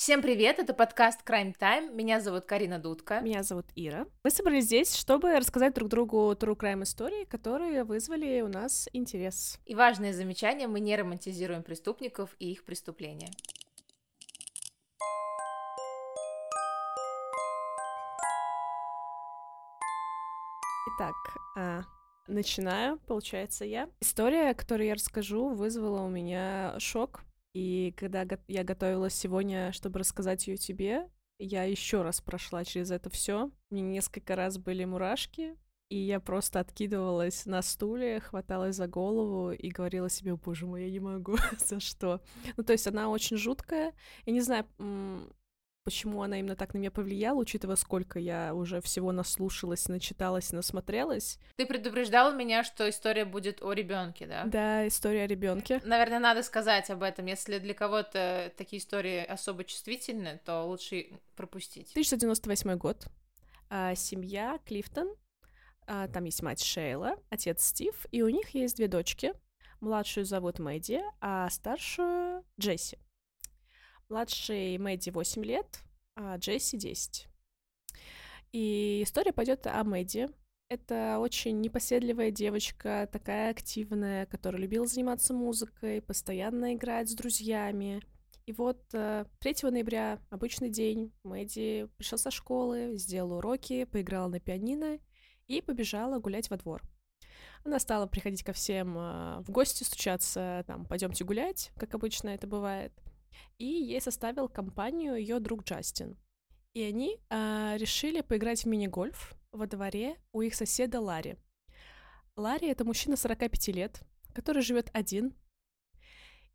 Всем привет, это подкаст Crime Time. Меня зовут Карина Дудка. Меня зовут Ира. Мы собрались здесь, чтобы рассказать друг другу true crime истории, которые вызвали у нас интерес. И важное замечание, мы не романтизируем преступников и их преступления. Итак, а, начинаю, получается, я. История, которую я расскажу, вызвала у меня шок, и когда я готовилась сегодня, чтобы рассказать ее тебе, я еще раз прошла через это все. Мне несколько раз были мурашки, и я просто откидывалась на стуле, хваталась за голову и говорила себе, боже мой, я не могу, за что. Ну, то есть она очень жуткая. Я не знаю, почему она именно так на меня повлияла, учитывая, сколько я уже всего наслушалась, начиталась, насмотрелась. Ты предупреждала меня, что история будет о ребенке, да? Да, история о ребенке. Наверное, надо сказать об этом. Если для кого-то такие истории особо чувствительны, то лучше пропустить. 1998 год. А, семья Клифтон. А, там есть мать Шейла, отец Стив, и у них есть две дочки. Младшую зовут Мэдди, а старшую Джесси. Младшей Мэдди 8 лет, а Джесси 10. И история пойдет о Мэдди. Это очень непоседливая девочка, такая активная, которая любила заниматься музыкой, постоянно играть с друзьями. И вот 3 э, ноября, обычный день, Мэдди пришла со школы, сделала уроки, поиграла на пианино и побежала гулять во двор. Она стала приходить ко всем э, в гости, стучаться, там, пойдемте гулять, как обычно это бывает — и ей составил компанию ее друг Джастин. И они э, решили поиграть в мини-гольф во дворе у их соседа Ларри. Ларри — это мужчина 45 лет, который живет один,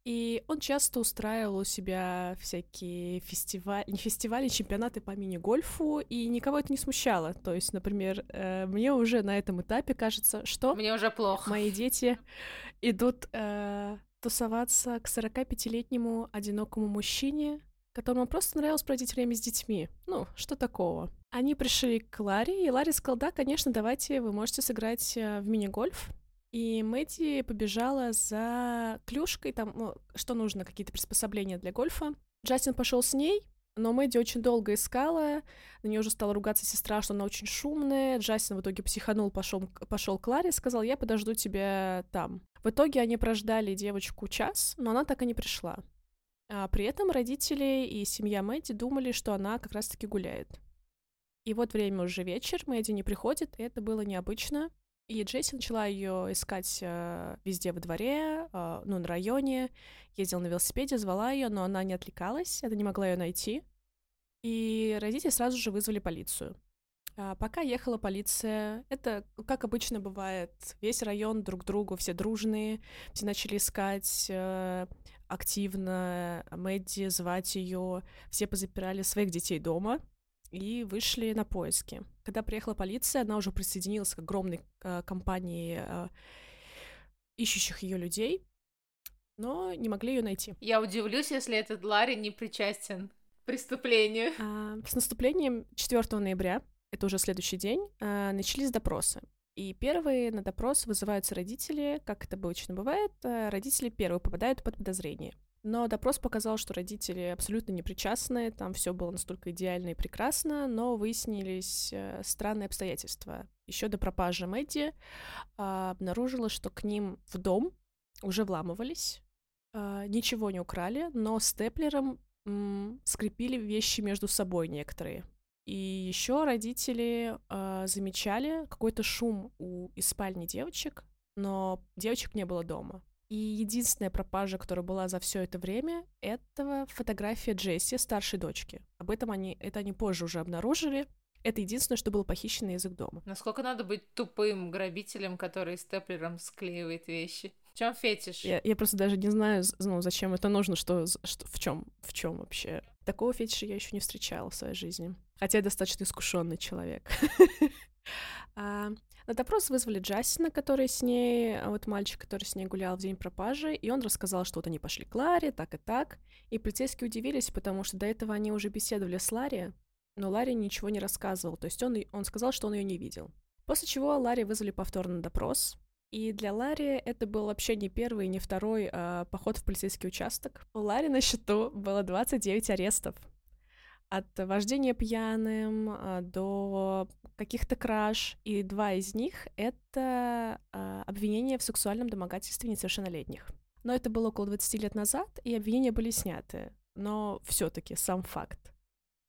и он часто устраивал у себя всякие фестивали, не фестивали, чемпионаты по мини-гольфу, и никого это не смущало. То есть, например, э, мне уже на этом этапе кажется, что... Мне уже плохо. Мои дети идут э, тусоваться к 45-летнему одинокому мужчине, которому просто нравилось проводить время с детьми. Ну, что такого? Они пришли к Ларе, и Ларри сказал, да, конечно, давайте, вы можете сыграть э, в мини-гольф. И Мэдди побежала за клюшкой, там, ну, что нужно, какие-то приспособления для гольфа. Джастин пошел с ней, но Мэдди очень долго искала, на нее уже стала ругаться сестра, что она очень шумная. Джастин в итоге психанул, пошел, пошел к Ларе, сказал, я подожду тебя там. В итоге они прождали девочку час, но она так и не пришла. А при этом родители и семья Мэдди думали, что она как раз-таки гуляет. И вот время уже вечер, Мэдди не приходит, и это было необычно. И Джесси начала ее искать э, везде во дворе, э, ну, на районе, ездила на велосипеде, звала ее, но она не отвлекалась, это не могла ее найти. И родители сразу же вызвали полицию. А пока ехала полиция, это, как обычно бывает, весь район друг другу, все дружные, все начали искать э, активно Мэдди, звать ее, все позапирали своих детей дома, и вышли на поиски. Когда приехала полиция, она уже присоединилась к огромной э, компании э, ищущих ее людей, но не могли ее найти. Я удивлюсь, если этот Ларри не причастен к преступлению. А, с наступлением 4 ноября, это уже следующий день, а, начались допросы. И первые на допрос вызываются родители, как это обычно бывает, э, родители первые попадают под подозрение. Но допрос показал, что родители абсолютно не причастны, там все было настолько идеально и прекрасно, но выяснились э, странные обстоятельства. Еще до пропажи Мэдди а, обнаружилось, что к ним в дом уже вламывались, а, ничего не украли, но степлером скрепили вещи между собой некоторые. И еще родители а, замечали какой-то шум у из спальни девочек, но девочек не было дома. И единственная пропажа, которая была за все это время, это фотография Джесси, старшей дочки. Об этом они, это они позже уже обнаружили. Это единственное, что было похищено из их дома. Насколько надо быть тупым грабителем, который степлером склеивает вещи? В чем фетиш? Я, я просто даже не знаю, ну, зачем это нужно, что, что в чем, в чем вообще. Такого фетиша я еще не встречала в своей жизни. Хотя я достаточно искушенный человек. А, на допрос вызвали Джастина, который с ней, а вот мальчик, который с ней гулял в день пропажи, и он рассказал, что вот они пошли к Ларе, так и так. И полицейские удивились, потому что до этого они уже беседовали с Ларри, но Ларри ничего не рассказывал, то есть он, он сказал, что он ее не видел. После чего Ларри вызвали повторно на допрос, и для Ларри это был вообще не первый, не второй а, поход в полицейский участок. У Ларри на счету было 29 арестов. От вождения пьяным а, до каких-то краж, и два из них — это а, обвинения в сексуальном домогательстве несовершеннолетних. Но это было около 20 лет назад, и обвинения были сняты. Но все таки сам факт.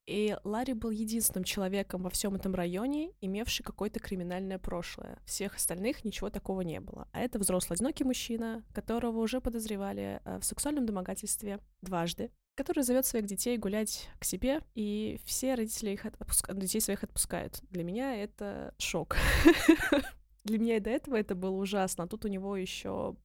И Ларри был единственным человеком во всем этом районе, имевший какое-то криминальное прошлое. Всех остальных ничего такого не было. А это взрослый одинокий мужчина, которого уже подозревали э, в сексуальном домогательстве дважды, который зовет своих детей гулять к себе, и все родители их отпуска... детей своих отпускают. Для меня это шок. Для меня и до этого это было ужасно. А тут у него еще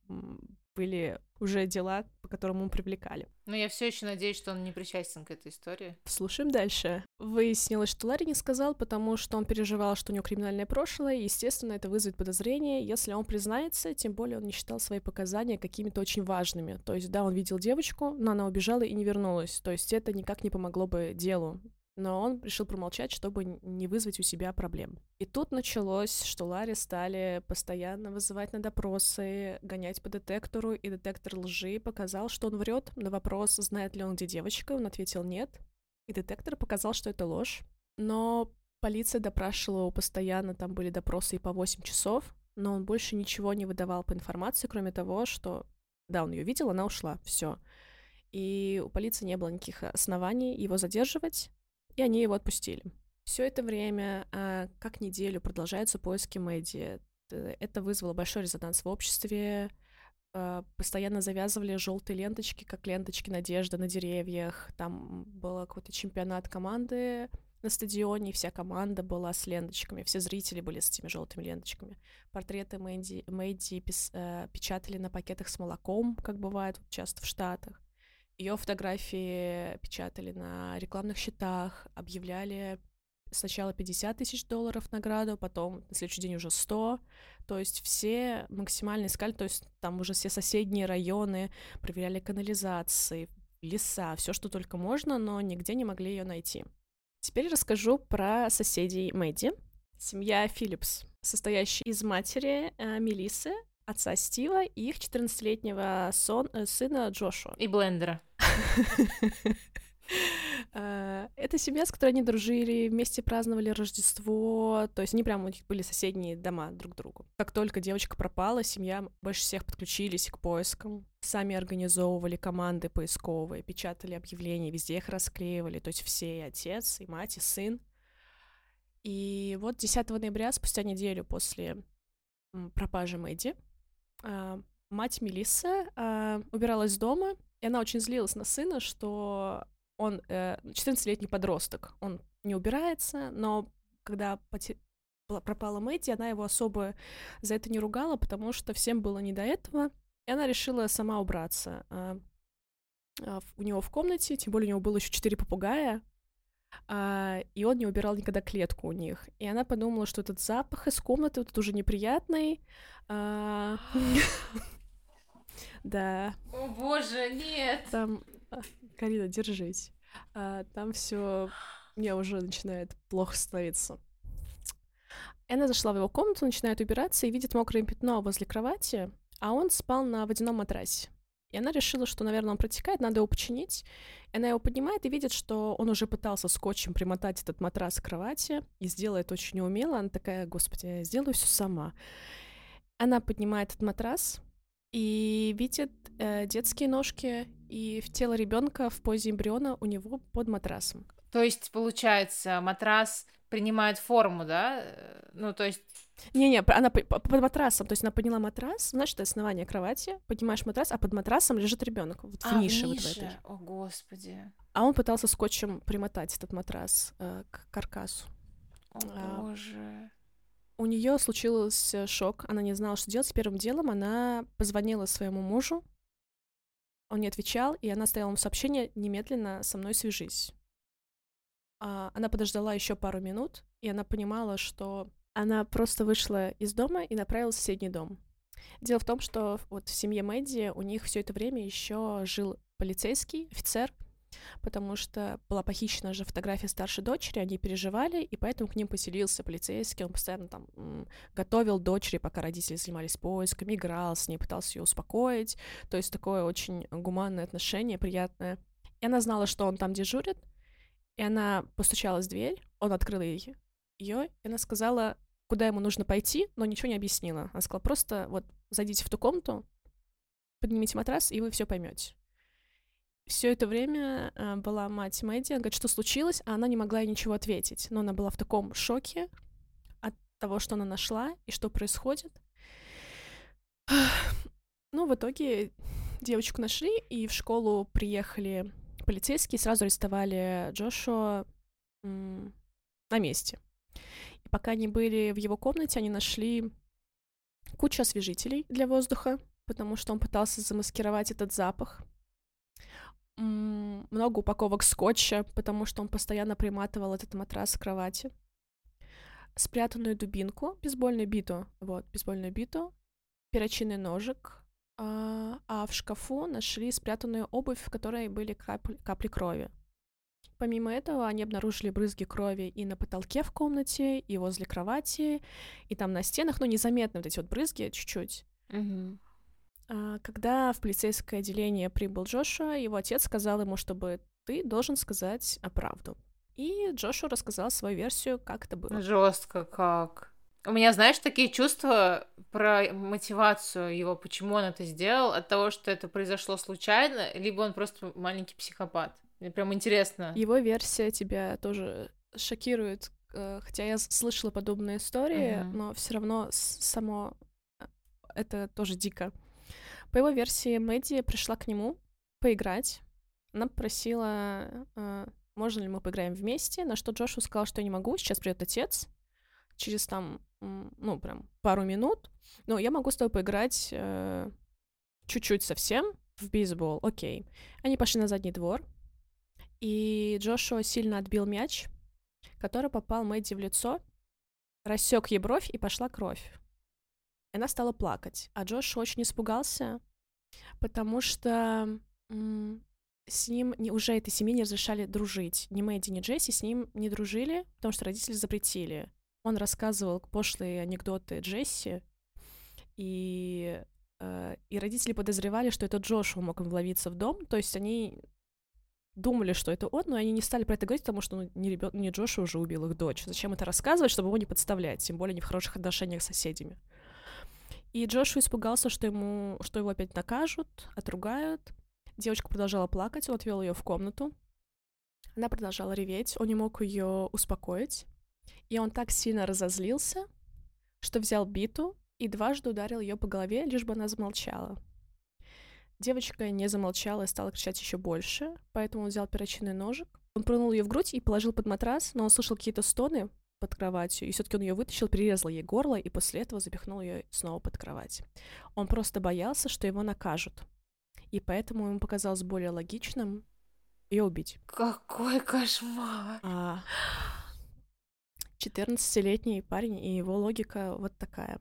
были уже дела, по которым мы привлекали. Но я все еще надеюсь, что он не причастен к этой истории. Слушаем дальше. Выяснилось, что Ларри не сказал, потому что он переживал, что у него криминальное прошлое, и, естественно, это вызовет подозрение, если он признается, тем более он не считал свои показания какими-то очень важными. То есть, да, он видел девочку, но она убежала и не вернулась. То есть это никак не помогло бы делу но он решил промолчать, чтобы не вызвать у себя проблем. И тут началось, что Ларри стали постоянно вызывать на допросы, гонять по детектору, и детектор лжи показал, что он врет. На вопрос, знает ли он, где девочка, он ответил нет. И детектор показал, что это ложь. Но полиция допрашивала его постоянно, там были допросы и по 8 часов, но он больше ничего не выдавал по информации, кроме того, что да, он ее видел, она ушла, все. И у полиции не было никаких оснований его задерживать, и они его отпустили. Все это время, а, как неделю, продолжаются поиски Мэдди. Это вызвало большой резонанс в обществе. А, постоянно завязывали желтые ленточки, как ленточки надежды на деревьях. Там был какой-то чемпионат команды на стадионе, вся команда была с ленточками, все зрители были с этими желтыми ленточками. Портреты Мэдди, Мэдди пис, э, печатали на пакетах с молоком, как бывает часто в Штатах. Ее фотографии печатали на рекламных счетах, объявляли сначала 50 тысяч долларов награду, потом на следующий день уже 100. То есть все максимально искали, то есть там уже все соседние районы проверяли канализации, леса, все, что только можно, но нигде не могли ее найти. Теперь расскажу про соседей Мэдди. Семья Филлипс, состоящая из матери э, Мелисы, отца Стива и их 14-летнего сон, э, сына Джошуа. И блендера. Э, это семья, с которой они дружили, вместе праздновали Рождество, то есть они прям у них были соседние дома друг к другу. Как только девочка пропала, семья больше всех подключились к поискам, сами организовывали команды поисковые, печатали объявления, везде их расклеивали, то есть все, и отец, и мать, и сын. И вот 10 ноября, спустя неделю после пропажи Мэдди, мать Мелиссы а, убиралась дома, и она очень злилась на сына, что он 14-летний э, подросток, он не убирается, но когда поте... пропала Мэдди, она его особо за это не ругала, потому что всем было не до этого, и она решила сама убраться. А, у него в комнате, тем более у него было еще четыре попугая, и он не убирал никогда клетку у них. И она подумала, что этот запах из комнаты тут уже неприятный. Да. О боже, нет. Там, а, Карина, держись. А, там все мне уже начинает плохо становиться. Она зашла в его комнату, начинает убираться и видит мокрое пятно возле кровати, а он спал на водяном матрасе. И она решила, что, наверное, он протекает, надо его починить. И она его поднимает и видит, что он уже пытался скотчем примотать этот матрас к кровати и сделает очень неумело. Она такая, господи, я сделаю все сама. Она поднимает этот матрас, и видит э, детские ножки и в тело ребенка в позе эмбриона у него под матрасом. То есть, получается, матрас принимает форму, да? Ну, то есть... Не-не, она под матрасом, то есть она подняла матрас, значит, это основание кровати, поднимаешь матрас, а под матрасом лежит ребенок вот а, в нише, в вот в этой. О, господи. А он пытался скотчем примотать этот матрас э, к каркасу. О, а, боже у нее случился шок, она не знала, что делать. Первым делом она позвонила своему мужу, он не отвечал, и она стояла ему сообщение «немедленно со мной свяжись». А, она подождала еще пару минут, и она понимала, что она просто вышла из дома и направилась в соседний дом. Дело в том, что вот в семье Мэдди у них все это время еще жил полицейский офицер, потому что была похищена же фотография старшей дочери, они переживали, и поэтому к ним поселился полицейский, он постоянно там готовил дочери, пока родители занимались поисками, играл с ней, пытался ее успокоить, то есть такое очень гуманное отношение, приятное. И она знала, что он там дежурит, И она постучалась в дверь, он открыл ей ее, и она сказала, куда ему нужно пойти, но ничего не объяснила. Она сказала, просто вот зайдите в ту комнату, поднимите матрас, и вы все поймете. Все это время э, была мать Мэдди, она говорит, что случилось, а она не могла ей ничего ответить. Но она была в таком шоке от того, что она нашла и что происходит. Ну, в итоге девочку нашли, и в школу приехали полицейские, сразу арестовали Джошуа на месте. И пока они были в его комнате, они нашли кучу освежителей для воздуха, потому что он пытался замаскировать этот запах много упаковок скотча, потому что он постоянно приматывал этот матрас к кровати. Спрятанную дубинку, бейсбольную биту, вот, бейсбольную биту, перочинный ножик, а, а в шкафу нашли спрятанную обувь, в которой были капли, капли крови. Помимо этого, они обнаружили брызги крови и на потолке в комнате, и возле кровати, и там на стенах, ну, незаметно вот эти вот брызги чуть-чуть. Угу. А, когда в полицейское отделение прибыл Джошуа, его отец сказал ему, чтобы ты должен сказать правду. И Джошуа рассказал свою версию, как это было. Жестко как. У меня, знаешь, такие чувства про мотивацию его, почему он это сделал, от того, что это произошло случайно, либо он просто маленький психопат. Мне прям интересно. Его версия тебя тоже шокирует, э, хотя я слышала подобные истории, uh-huh. но все равно само э, это тоже дико. По его версии, Мэдди пришла к нему поиграть. Она попросила, э, можно ли мы поиграем вместе, на что Джошу сказал, что я не могу, сейчас придет отец, через там, ну, прям пару минут, но я могу с тобой поиграть э, чуть-чуть совсем в бейсбол, окей. Они пошли на задний двор, и Джошуа сильно отбил мяч, который попал Мэдди в лицо, рассек ей бровь, и пошла кровь. Она стала плакать. А Джош очень испугался, потому что с ним не, уже этой семье не разрешали дружить. Ни Мэдди, ни Джесси с ним не дружили, потому что родители запретили. Он рассказывал пошлые анекдоты Джесси, и, э, и родители подозревали, что это Джошуа мог им вловиться в дом, то есть они думали, что это он, но они не стали про это говорить, потому что ну, не, ребен... не Джошуа уже убил их дочь. Зачем это рассказывать, чтобы его не подставлять, тем более не в хороших отношениях с соседями. И Джошу испугался, что ему, что его опять накажут, отругают. Девочка продолжала плакать, он отвел ее в комнату. Она продолжала реветь, он не мог ее успокоить. И он так сильно разозлился, что взял биту и дважды ударил ее по голове, лишь бы она замолчала. Девочка не замолчала и стала кричать еще больше, поэтому он взял перочинный ножик. Он пронул ее в грудь и положил под матрас, но он слышал какие-то стоны, под кроватью, и все-таки он ее вытащил, перерезал ей горло и после этого запихнул ее снова под кровать. Он просто боялся, что его накажут, и поэтому ему показалось более логичным ее убить. Какой кошмар! А 14-летний парень, и его логика вот такая.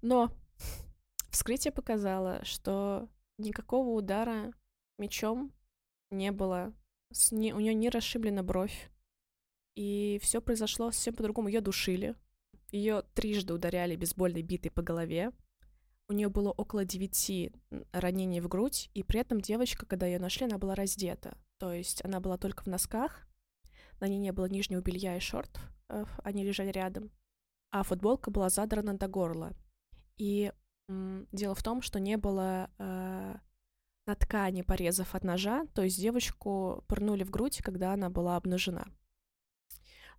Но вскрытие показало, что никакого удара мечом не было. С не, у нее не расшиблена бровь, и все произошло совсем по-другому. Ее душили, ее трижды ударяли бейсбольной битой по голове. У нее было около девяти ранений в грудь, и при этом девочка, когда ее нашли, она была раздета. То есть она была только в носках, на ней не было нижнего белья и шортов, э, они лежали рядом, а футболка была задрана до горла. И м, дело в том, что не было э, на ткани порезов от ножа, то есть девочку пырнули в грудь, когда она была обнажена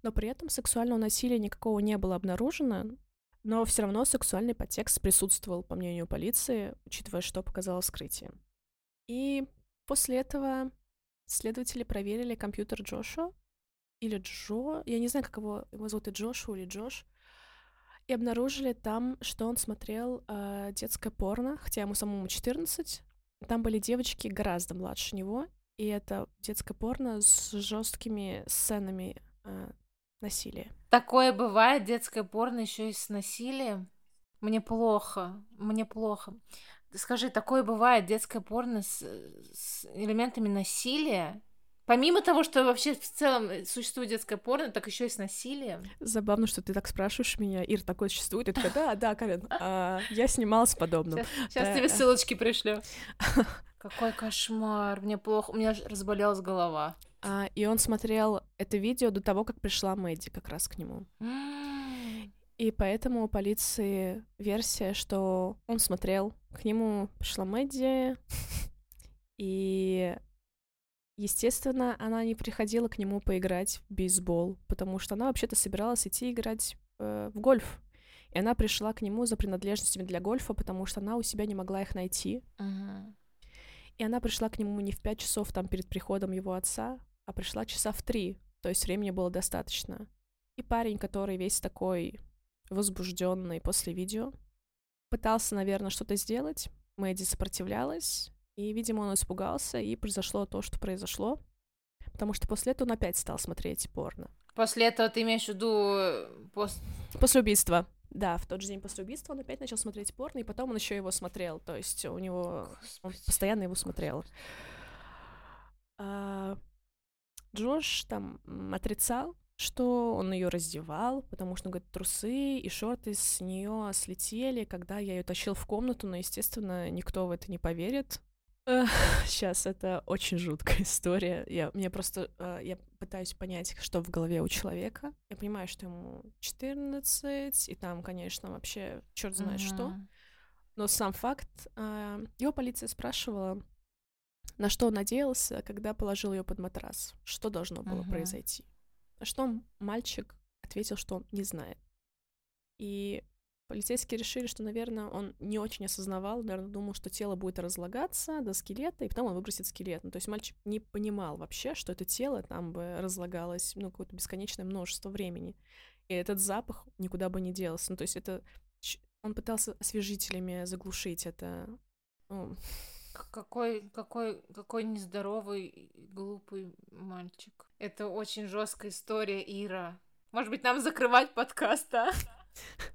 но при этом сексуального насилия никакого не было обнаружено, но все равно сексуальный подтекст присутствовал, по мнению полиции, учитывая, что показало вскрытие. И после этого следователи проверили компьютер Джошу или Джо, я не знаю, как его, его зовут и Джошу или Джош, и обнаружили там, что он смотрел э, детское порно, хотя ему самому 14. Там были девочки гораздо младше него, и это детское порно с жесткими сценами э, насилие. Такое бывает, детское порно еще и с насилием. Мне плохо, мне плохо. Скажи, такое бывает детское порно с, с элементами насилия? Помимо того, что вообще в целом существует детское порно, так еще и с насилием. Забавно, что ты так спрашиваешь меня, Ир, такое существует? И такая, да, да, Карен, а, я снималась подобным. Сейчас, сейчас да. тебе ссылочки пришлю. Какой кошмар, мне плохо, у меня разболелась голова. А, и он смотрел это видео до того, как пришла Мэдди как раз к нему. И поэтому у полиции версия, что он смотрел, к нему пришла Мэдди, и, естественно, она не приходила к нему поиграть в бейсбол, потому что она вообще-то собиралась идти играть э, в гольф. И она пришла к нему за принадлежностями для гольфа, потому что она у себя не могла их найти. Мгм. И она пришла к нему не в пять часов там перед приходом его отца, а пришла часа в три, то есть времени было достаточно. И парень, который весь такой возбужденный после видео, пытался, наверное, что-то сделать. Мэдди сопротивлялась, и, видимо, он испугался, и произошло то, что произошло. Потому что после этого он опять стал смотреть порно. После этого ты имеешь в виду э, пос- После убийства. Да, в тот же день после убийства он опять начал смотреть порно, и потом он еще его смотрел. То есть у него... Он Господи. постоянно его смотрел. А, Джош там отрицал, что он ее раздевал, потому что, он говорит, трусы и шорты с нее слетели, когда я ее тащил в комнату, но, естественно, никто в это не поверит. Сейчас это очень жуткая история. Я, мне просто э, я пытаюсь понять, что в голове у человека. Я понимаю, что ему 14, и там, конечно, вообще черт знает что. Мгм. Но сам факт, а, его полиция спрашивала, на что он надеялся, когда положил ее под матрас, что должно было Мгм. произойти. На что мальчик ответил, что он не знает. И полицейские решили, что, наверное, он не очень осознавал, наверное, думал, что тело будет разлагаться до скелета, и потом он выбросит скелет. Ну, то есть мальчик не понимал вообще, что это тело там бы разлагалось, ну, какое-то бесконечное множество времени. И этот запах никуда бы не делся. Ну, то есть это... Он пытался освежителями заглушить это. Ну, Какой, какой, какой нездоровый глупый мальчик. Это очень жесткая история, Ира. Может быть, нам закрывать подкаст, а?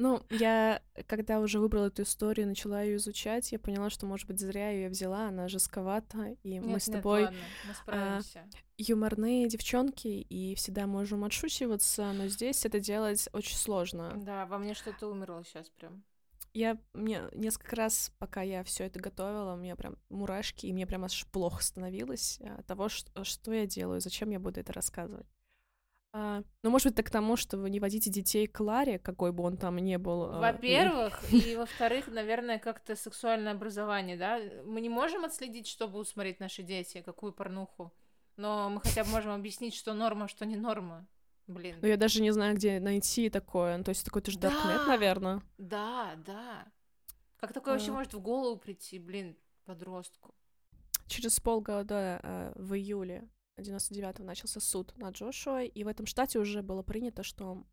Ну, я, когда уже выбрала эту историю, начала ее изучать, я поняла, что, может быть, зря ее взяла, она жестковата, и мы Нет, с нет, тобой ладно, мы справимся. юморные девчонки и всегда можем отшучиваться, но здесь это делать очень сложно. Да, во мне что-то умерло сейчас прям. Я мне несколько раз, пока я все это готовила, у меня прям мурашки, и мне прям аж плохо становилось от того, что, что я делаю, зачем я буду это рассказывать. А, ну, может быть, это к тому, что вы не водите детей к Ларе, какой бы он там ни был. а, Во-первых, и во-вторых, наверное, как-то сексуальное образование, да? Мы не можем отследить, что будут смотреть наши дети, какую порнуху. Но мы хотя бы можем объяснить, что норма, что не норма. Блин. Ну, я даже не знаю, где найти такое. Ну, то есть такой-то же Даркнет, Да. наверное. Да, да. Как такое вообще А. может в голову прийти, блин, подростку? Через полгода э, в июле 99-го начался суд над Джошуа, и в этом штате уже было принято, что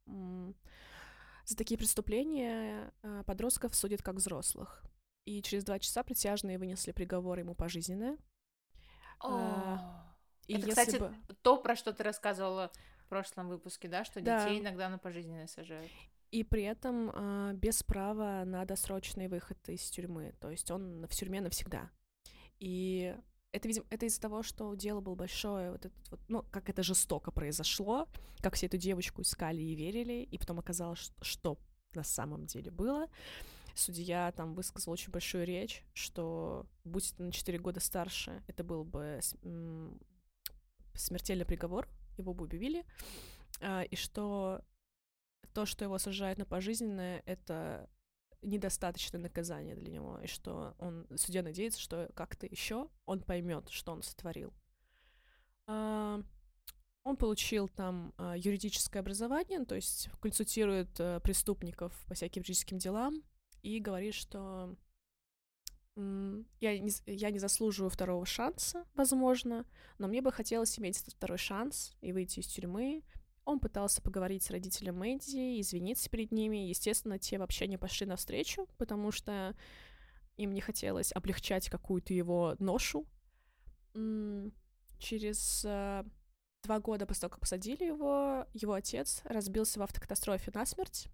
за такие преступления э, подростков судят как взрослых. И через два часа присяжные вынесли приговор ему пожизненное. А, И Это, кстати, бы- то, про что ты рассказывала в прошлом выпуске, да, что Да. детей иногда на пожизненное сажают. И при этом а, без права на досрочный выход из тюрьмы. То есть он в тюрьме навсегда. И это, видимо, это из-за того, что дело было большое, вот этот вот, ну, как это жестоко произошло, как все эту девочку искали и верили, и потом оказалось, ш- что на самом деле было. Судья там высказал очень большую речь, что будь это на 4 года старше, это был бы смертельный приговор, его бы убили, а, и что то, что его сажают на пожизненное, это недостаточное наказание для него, и что он, судья надеется, что как-то еще он поймет, что он сотворил. А, Он получил там а, юридическое образование, то есть консультирует э, преступников по всяким юридическим делам и говорит, что я не, я не заслуживаю второго шанса, возможно, но мне бы хотелось иметь этот второй шанс и выйти из тюрьмы, он пытался поговорить с родителями Мэдди, извиниться перед ними. Естественно, те вообще не пошли навстречу, потому что им не хотелось облегчать какую-то его ношу. Через э, два года после того, как посадили его, его отец разбился в автокатастрофе насмерть.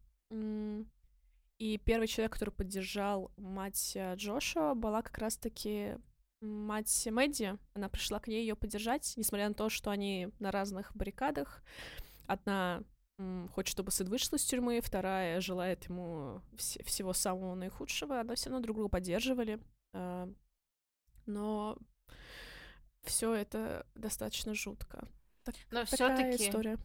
И первый человек, который поддержал мать э, Джошуа, была как раз-таки мать Мэдди. Она пришла к ней ее поддержать, несмотря на то, что они на разных баррикадах. Одна хочет, чтобы сын вышел из тюрьмы, вторая желает ему вс- всего самого наихудшего. Она все равно друг друга поддерживали. А, Но все это достаточно жутко. Так, Но все-таки история.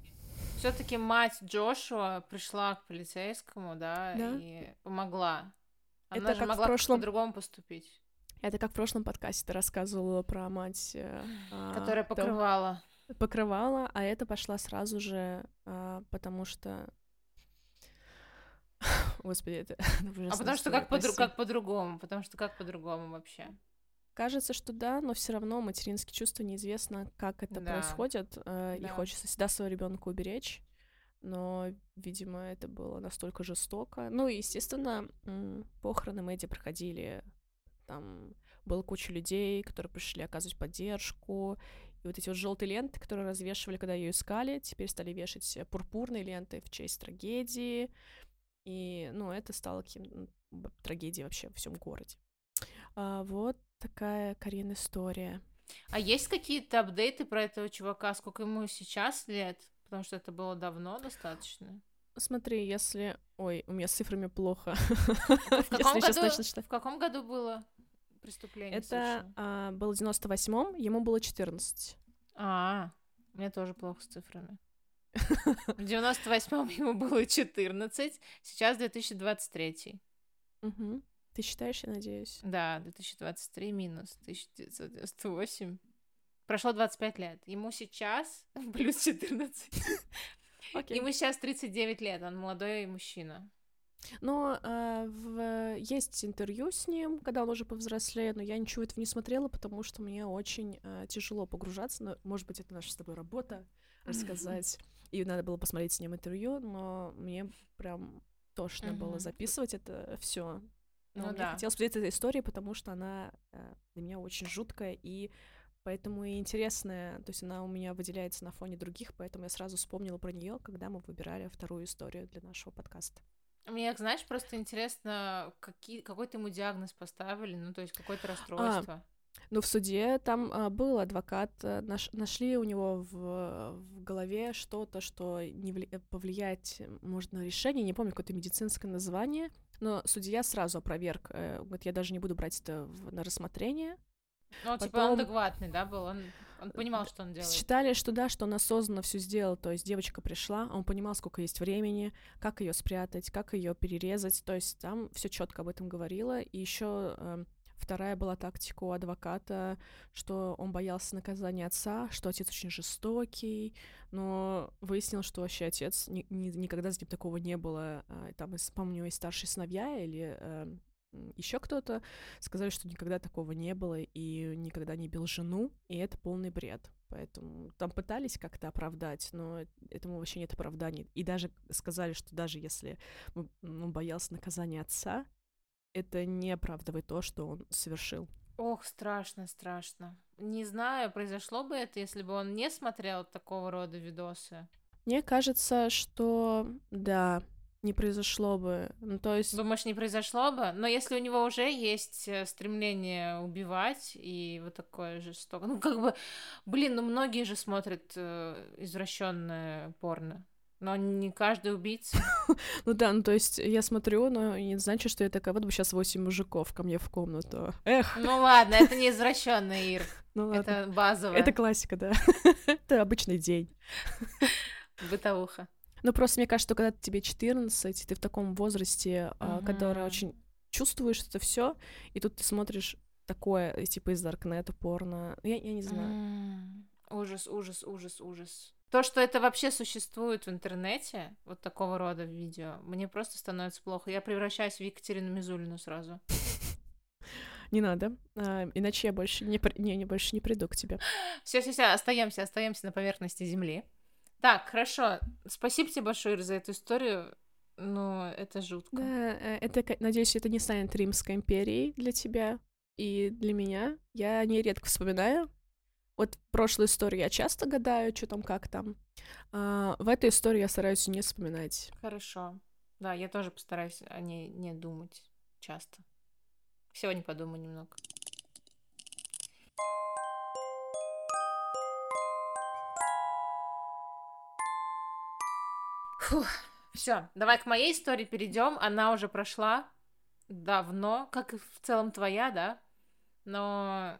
все-таки мать Джошуа пришла к полицейскому, да, Да. и помогла. Она Это же как в могла прошлом- по-другому поступить, Это как в прошлом подкасте ты рассказывала про мать, э, а, которая то- покрывала. Покрывала, а это пошла сразу же, а, потому что... Господи, это А потому что как, прости. как по-другому? Потому что как по-другому вообще? Кажется, что да, но все равно материнские чувства неизвестно, как это Да. происходит, э, и Да. хочется всегда своего ребенка уберечь. Но, видимо, это было настолько жестоко. Ну и, естественно, похороны Мэдди проходили. Там было куча людей, которые пришли оказывать поддержку. И вот эти вот желтые ленты, которые развешивали, когда ее искали, теперь стали вешать пурпурные ленты в честь трагедии. И, ну, это стало каким б- трагедией вообще во всем городе. А, вот такая Карин история. А есть какие-то апдейты про этого чувака? Сколько ему сейчас лет? Потому что это было давно достаточно. Смотри, если... Ой, у меня с цифрами плохо. В каком, году, в каком году было преступление? Это а, было в 98-м, ему было 14. А, меня тоже плохо с цифрами. В 98-м ему было 14, сейчас 2023. Мгм. Ты считаешь, я надеюсь? Да, 2023 минус 1998. Прошло 25 лет. Ему сейчас плюс 14. Окей. Ему сейчас 39 лет, он молодой мужчина. Но а, в- есть интервью с ним, когда он уже повзрослее, но я ничего этого не смотрела, потому что мне очень а, тяжело погружаться. Но, может быть, это наша с тобой работа рассказать. И надо было посмотреть с ним интервью, но мне прям тошно было записывать это все. Но Ну мне да. хотелось посмотреть эту историю, потому что она э, для меня очень жуткая и поэтому и интересная. То есть она у меня выделяется на фоне других, поэтому я сразу вспомнила про нее, когда мы выбирали вторую историю для нашего подкаста. Мне, знаешь, просто интересно, какие, какой-то ему диагноз поставили, ну, то есть какое-то расстройство. Ну, в суде там а, был адвокат, а, наш- нашли у него в, в голове что-то, что не вли- э, повлиять может на решение, не помню какое-то медицинское название, но судья сразу опроверг, э, говорит, я даже не буду брать это в- на рассмотрение. Ну, типа потом- он адекватный, да, был? Он, он понимал, что он делает. Считали, что да, что он осознанно все сделал, то есть девочка пришла, он понимал, сколько есть времени, как ее спрятать, как ее перерезать, то есть там все четко об этом говорило. И еще вторая была тактика у адвоката, что он боялся наказания отца, что отец очень жестокий, но выяснил, что вообще отец ни- ни- никогда с ним такого не было. А, Там, него есть старшие сыновья или еще кто-то, сказали, что никогда такого не было и никогда не бил жену, и это полный бред. Поэтому там пытались как-то оправдать, но этому вообще нет оправданий. И даже сказали, что даже если он он боялся наказания отца, это не оправдывает то, что он совершил. Ох, страшно, страшно. Не знаю, произошло бы это, если бы он не смотрел такого рода видосы. Мне кажется, что да, не произошло бы. Ну, то есть... Думаешь, не произошло бы? Но если у него уже есть э, стремление убивать и вот такое жестокое... Ну, как бы, блин, ну многие же смотрят э, извращенное порно. Но не каждый убийца. Ну да, ну то есть я смотрю, но не значит, что я такая, вот бы сейчас восемь мужиков ко мне в комнату. Эх, Ну ладно, это не извращенное, Ир. ну ладно. Это базовое. Это классика, да. Это обычный день. бытовуха. Ну, просто мне кажется, что когда тебе 14, ты в таком возрасте, а, который очень чувствуешь это все, и тут ты смотришь такое, типа из Даркнета, порно. Я, я не знаю. М, Ужас, ужас, ужас, ужас. То, что это вообще существует в интернете, вот такого рода видео, мне просто становится плохо. Я превращаюсь в Екатерину Мизулину сразу. Не надо. а, иначе я больше не, не, не, больше не приду к тебе. Все, все, все, остаемся, остаемся на поверхности Земли. Так, хорошо. Спасибо тебе большое, за эту историю. Ну, это жутко. Да, э, это, надеюсь, это не станет Римской империей для тебя и для меня. Я не редко вспоминаю. Вот прошлую историю я часто гадаю, что там, как там. А, в этой истории я стараюсь не вспоминать. Хорошо. Да, я тоже постараюсь о ней не думать часто. Сегодня подумаю немного. Все, давай к моей истории перейдем. Она уже прошла давно, как и в целом твоя, да? Но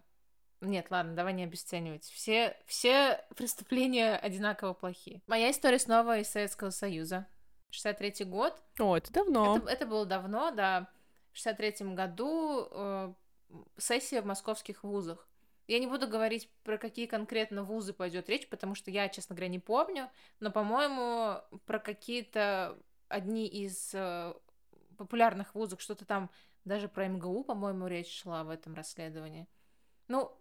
Нет, ладно, давай не обесценивать. Все, все преступления одинаково плохие. Моя история снова из Советского Союза. 63-й год. О, это давно. Это, это было давно, да. В 63-м году э, сессия в московских вузах. Я не буду говорить, про какие конкретно вузы пойдет речь, потому что я, честно говоря, не помню, но, по-моему, про какие-то одни из э, популярных вузов, что-то там, даже про МГУ, по-моему, речь шла в этом расследовании. Ну,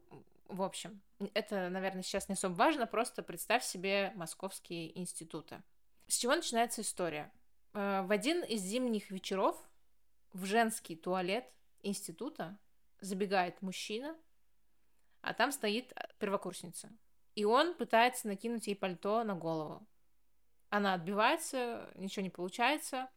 в общем, это, наверное, сейчас не особо важно, просто представь себе московские институты. С чего начинается история? Э, в один из зимних вечеров в женский туалет института забегает мужчина, а там стоит первокурсница. И он пытается накинуть ей пальто на голову. Она отбивается, ничего не получается.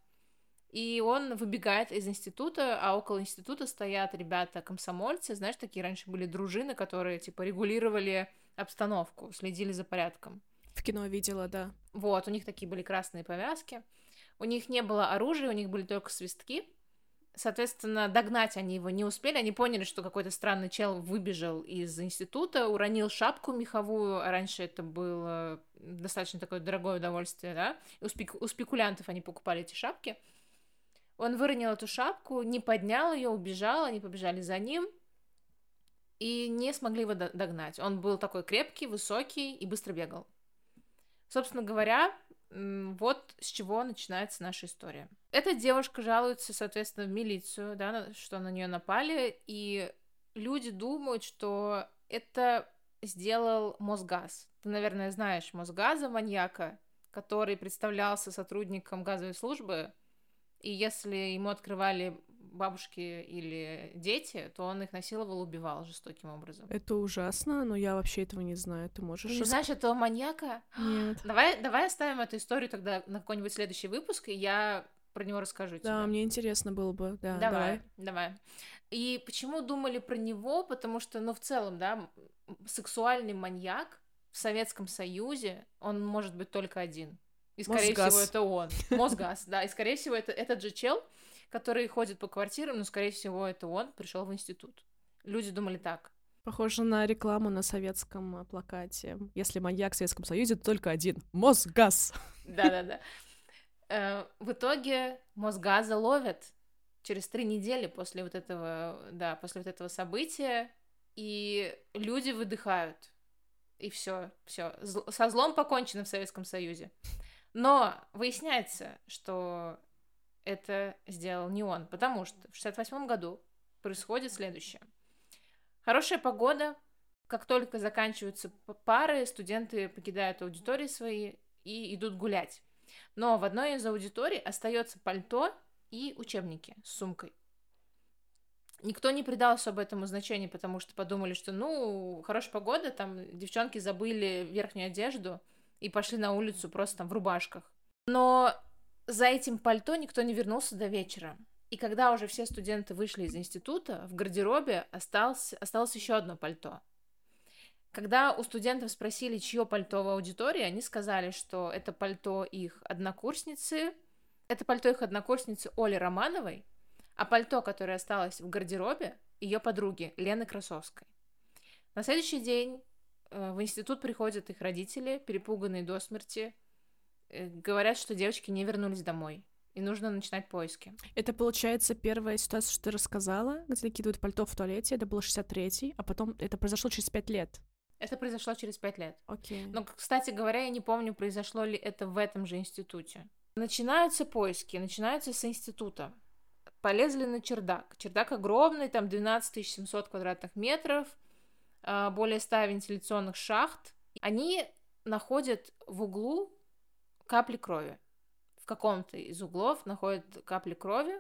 И он выбегает из института, а около института стоят ребята-комсомольцы, знаешь, такие раньше были дружины, которые, типа, регулировали обстановку, следили за порядком. В кино видела, да. Вот, у них такие были красные повязки. У них не было оружия, у них были только свистки. Соответственно, догнать они его не успели. Они поняли, что какой-то странный чел выбежал из института, уронил шапку меховую. А раньше это было достаточно такое дорогое удовольствие, да? у, спек... у спекулянтов они покупали эти шапки. Он выронил эту шапку, не поднял ее, убежал, они побежали за ним и не смогли его догнать. Он был такой крепкий, высокий и быстро бегал. Собственно говоря, вот с чего начинается наша история. Эта девушка жалуется, соответственно, в милицию, да, что на нее напали, и люди думают, что это сделал Мосгаз. Ты, наверное, знаешь Мосгаза, маньяка, который представлялся сотрудником газовой службы, и если ему открывали бабушки или дети, то он их насиловал, убивал жестоким образом. Это ужасно, но я вообще этого не знаю. Ты можешь... Не знаешь этого маньяка? Нет. Давай, давай оставим эту историю тогда на какой-нибудь следующий выпуск, и я про него расскажу тебе. Да, мне интересно было бы. Да, давай, давай. Давай. И почему думали про него? Потому что, ну, в целом, да, сексуальный маньяк в Советском Союзе, он может быть только один. И, скорее Мосгаз. всего, это он. Мосгаз, да. И, скорее всего, это этот же чел, который ходит по квартирам, но, скорее всего, это он пришел в институт. Люди думали так. Похоже на рекламу на советском э, плакате. Если маньяк в Советском Союзе, то только один. Мосгаз. Да-да-да. Э, в итоге Мосгаза ловят через три недели после вот этого, да, после вот этого события, и люди выдыхают. И все, все. Со злом покончено в Советском Союзе. Но выясняется, что это сделал не он, потому что в 68 году происходит следующее. Хорошая погода, как только заканчиваются пары, студенты покидают аудитории свои и идут гулять. Но в одной из аудиторий остается пальто и учебники с сумкой. Никто не придал особо этому значения, потому что подумали, что, ну, хорошая погода, там девчонки забыли верхнюю одежду и пошли на улицу просто там в рубашках. Но за этим пальто никто не вернулся до вечера. И когда уже все студенты вышли из института, в гардеробе осталось, осталось еще одно пальто. Когда у студентов спросили, чье пальто в аудитории, они сказали, что это пальто их однокурсницы, это пальто их однокурсницы Оли Романовой, а пальто, которое осталось в гардеробе, ее подруги Лены Красовской. На следующий день э, в институт приходят их родители, перепуганные до смерти, говорят, что девочки не вернулись домой. И нужно начинать поиски. Это, получается, первая ситуация, что ты рассказала, где накидывают пальто в туалете. Это было 63-й, а потом это произошло через 5 лет. Это произошло через 5 лет. Окей. Но, кстати говоря, я не помню, произошло ли это в этом же институте. Начинаются поиски, начинаются с института. Полезли на чердак. Чердак огромный, там 12 700 квадратных метров, а, более 100 вентиляционных шахт. Они находят в углу капли крови. В каком-то из углов находят капли крови,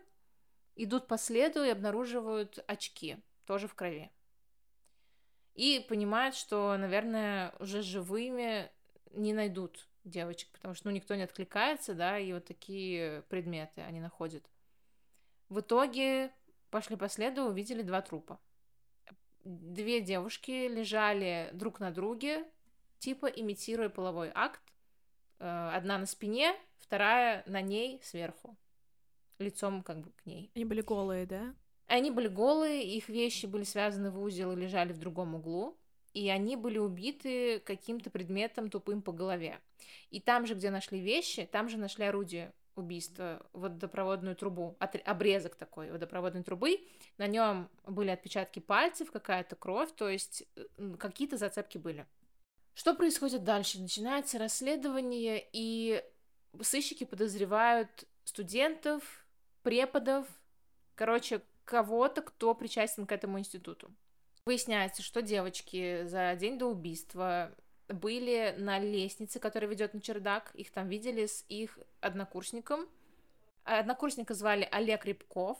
идут по следу и обнаруживают очки, тоже в крови. И понимают, что, наверное, уже живыми не найдут девочек, потому что ну, никто не откликается, да, и вот такие предметы они находят. В итоге пошли по следу, увидели два трупа. Две девушки лежали друг на друге, типа имитируя половой акт, одна на спине, вторая на ней сверху, лицом как бы к ней. Они были голые, да? Они были голые, их вещи были связаны в узел и лежали в другом углу, и они были убиты каким-то предметом тупым по голове. И там же, где нашли вещи, там же нашли орудие убийства, водопроводную трубу, обрезок такой водопроводной трубы. На нем были отпечатки пальцев, какая-то кровь, то есть какие-то зацепки были. Что происходит дальше? Начинается расследование, и сыщики подозревают студентов, преподов, короче, кого-то, кто причастен к этому институту. Выясняется, что девочки за день до убийства были на лестнице, которая ведет на чердак. Их там видели с их однокурсником. Однокурсника звали Олег Рябков.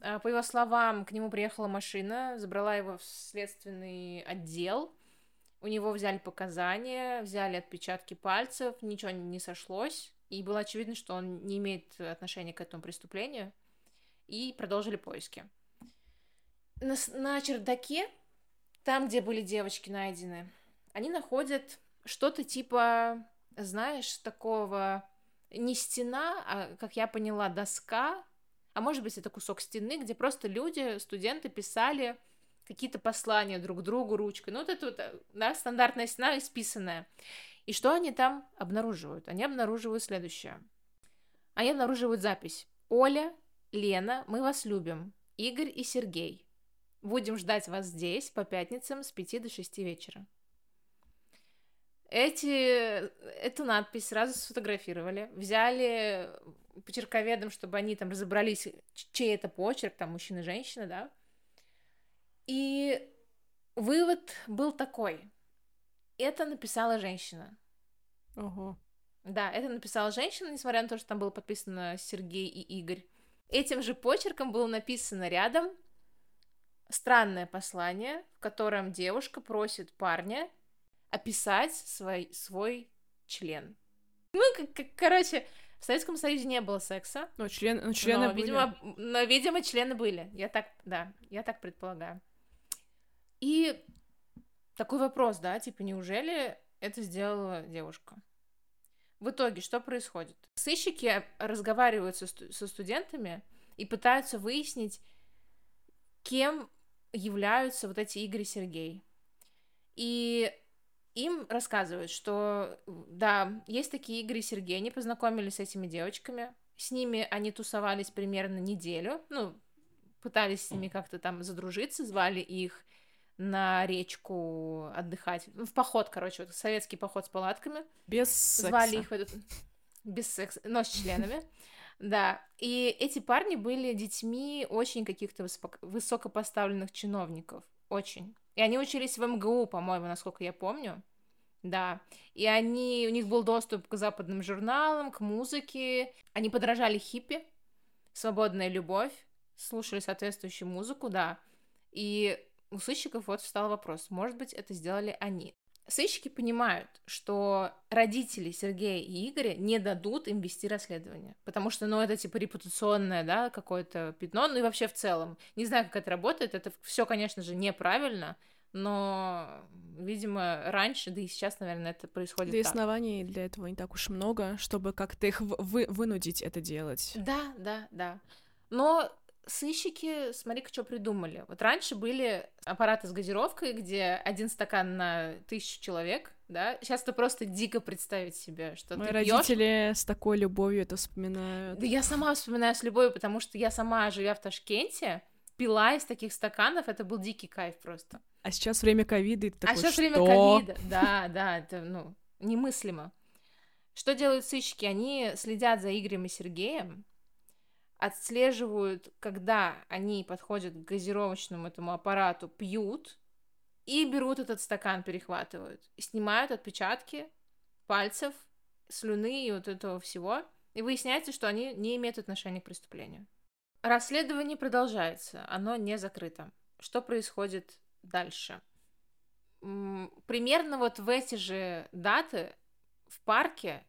По его словам, к нему приехала машина, забрала его в следственный отдел. У него взяли показания, взяли отпечатки пальцев, ничего не сошлось. И было очевидно, что он не имеет отношения к этому преступлению и продолжили поиски. На, на чердаке, там, где были девочки найдены, они находят что-то типа, знаешь, такого не стена, а, как я поняла, доска, а может быть, это кусок стены, где просто люди, студенты писали какие-то послания друг другу ручкой. Ну, вот это вот, да, стандартная стена исписанная. И что они там обнаруживают? Они обнаруживают следующее. Они обнаруживают запись. Оля Лена, мы вас любим. Игорь и Сергей. Будем ждать вас здесь по пятницам с 5 до 6 вечера. Эти, эту надпись сразу сфотографировали, взяли почерковедом, чтобы они там разобрались, чей это почерк, там мужчина, женщина, да. И вывод был такой. Это написала женщина. Ого. Да, это написала женщина, несмотря на то, что там было подписано Сергей и Игорь. Этим же почерком было написано рядом странное послание, в котором девушка просит парня описать свой, свой член. Ну, как, как, короче, в Советском Союзе не было секса. Но, член, но члены но, были. Видимо, но, видимо, члены были. Я так, да, я так предполагаю. И такой вопрос, да, типа, неужели это сделала девушка? В итоге что происходит? Сыщики разговаривают со, со студентами и пытаются выяснить, кем являются вот эти Игорь и Сергей. И им рассказывают, что да, есть такие Игорь и Сергей, они познакомились с этими девочками, с ними они тусовались примерно неделю, ну, пытались с ними как-то там задружиться, звали их на речку отдыхать. В поход, короче, вот советский поход с палатками. Без секса. Звали их в этот... Без секса, но с членами. Да, и эти парни были детьми очень каких-то высокопоставленных чиновников. Очень. И они учились в МГУ, по-моему, насколько я помню. Да. И они, у них был доступ к западным журналам, к музыке. Они подражали хиппи, свободная любовь, слушали соответствующую музыку, да. И у сыщиков вот встал вопрос, может быть, это сделали они. Сыщики понимают, что родители Сергея и Игоря не дадут им вести расследование, потому что, ну, это типа репутационное, да, какое-то пятно, ну и вообще в целом. Не знаю, как это работает, это все, конечно же, неправильно, но, видимо, раньше, да и сейчас, наверное, это происходит Да и оснований для этого не так уж много, чтобы как-то их вы вынудить это делать. Да, да, да. Но сыщики, смотри-ка, что придумали. Вот раньше были аппараты с газировкой, где один стакан на тысячу человек, да. Сейчас это просто дико представить себе, что Мои ты родители пьёшь. с такой любовью это вспоминают. Да я сама вспоминаю с любовью, потому что я сама, живя в Ташкенте, пила из таких стаканов, это был дикий кайф просто. А сейчас время ковида, и ты такой, а сейчас что? время ковида, да, да, это, ну, немыслимо. Что делают сыщики? Они следят за Игорем и Сергеем, отслеживают, когда они подходят к газировочному этому аппарату, пьют и берут этот стакан, перехватывают, снимают отпечатки пальцев, слюны и вот этого всего, и выясняется, что они не имеют отношения к преступлению. Расследование продолжается, оно не закрыто. Что происходит дальше? Примерно вот в эти же даты в парке,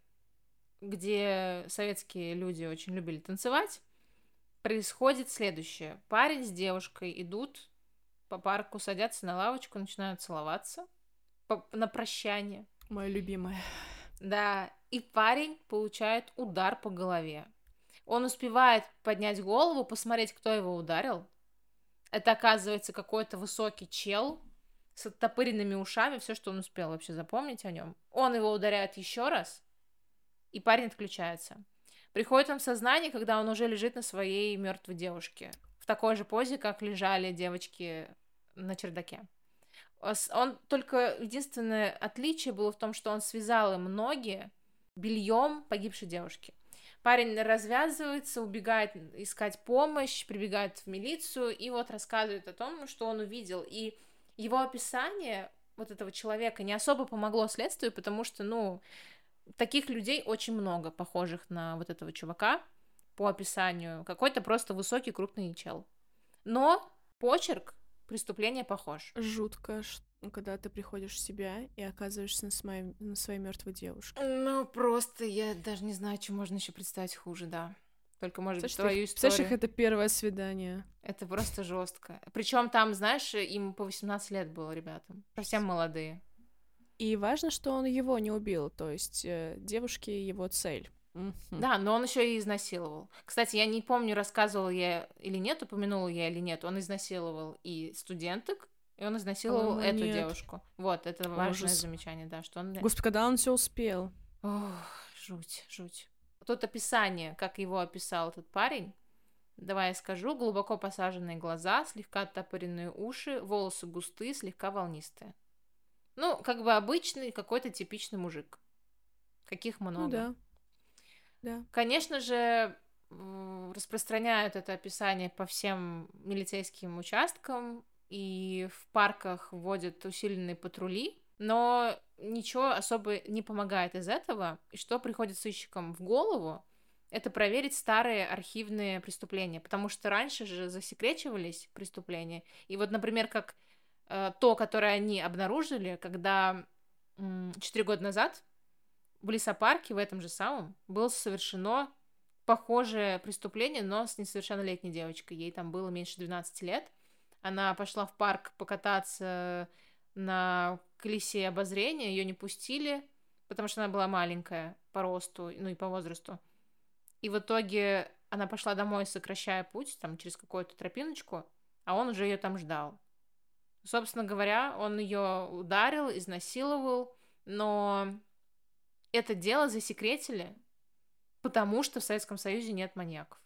где советские люди очень любили танцевать, происходит следующее. Парень с девушкой идут по парку, садятся на лавочку, начинают целоваться по- на прощание. Моя любимая. Да, и парень получает удар по голове. Он успевает поднять голову, посмотреть, кто его ударил. Это оказывается какой-то высокий чел с оттопыренными ушами, все, что он успел вообще запомнить о нем. Он его ударяет еще раз, и парень отключается. Приходит он в сознание, когда он уже лежит на своей мертвой девушке, в такой же позе, как лежали девочки на чердаке. Он только единственное отличие было в том, что он связал им ноги бельем погибшей девушки. Парень развязывается, убегает искать помощь, прибегает в милицию и вот рассказывает о том, что он увидел. И его описание вот этого человека не особо помогло следствию, потому что, ну, таких людей очень много, похожих на вот этого чувака по описанию. Какой-то просто высокий, крупный чел. Но почерк преступления похож. Жутко, когда ты приходишь в себя и оказываешься на своей, на своей мертвой девушке. Ну, просто я даже не знаю, что можно еще представить хуже, да. Только, может быть, твою историю. Представляешь, это первое свидание. Это просто жестко. Причем там, знаешь, им по 18 лет было ребятам. Совсем молодые. И важно, что он его не убил, то есть э, девушки его цель. Да, но он еще и изнасиловал. Кстати, я не помню, рассказывала я или нет, упомянула я или нет. Он изнасиловал и студенток, и он изнасиловал О, эту нет. девушку. Вот, это Ужас. важное замечание, да, что он... Господи, когда он все успел? Ох, жуть, жуть. Тут описание, как его описал этот парень. Давай я скажу. Глубоко посаженные глаза, слегка оттопыренные уши, волосы густые, слегка волнистые. Ну, как бы обычный какой-то типичный мужик. Каких ну много. Ну да. Да. Конечно же, распространяют это описание по всем милицейским участкам, и в парках вводят усиленные патрули, но ничего особо не помогает из этого. И что приходит сыщикам в голову, это проверить старые архивные преступления, потому что раньше же засекречивались преступления. И вот, например, как то, которое они обнаружили, когда четыре года назад в лесопарке в этом же самом было совершено похожее преступление, но с несовершеннолетней девочкой. Ей там было меньше 12 лет. Она пошла в парк покататься на колесе обозрения, ее не пустили, потому что она была маленькая по росту, ну и по возрасту. И в итоге она пошла домой, сокращая путь, там, через какую-то тропиночку, а он уже ее там ждал. Собственно говоря, он ее ударил, изнасиловал, но это дело засекретили, потому что в Советском Союзе нет маньяков.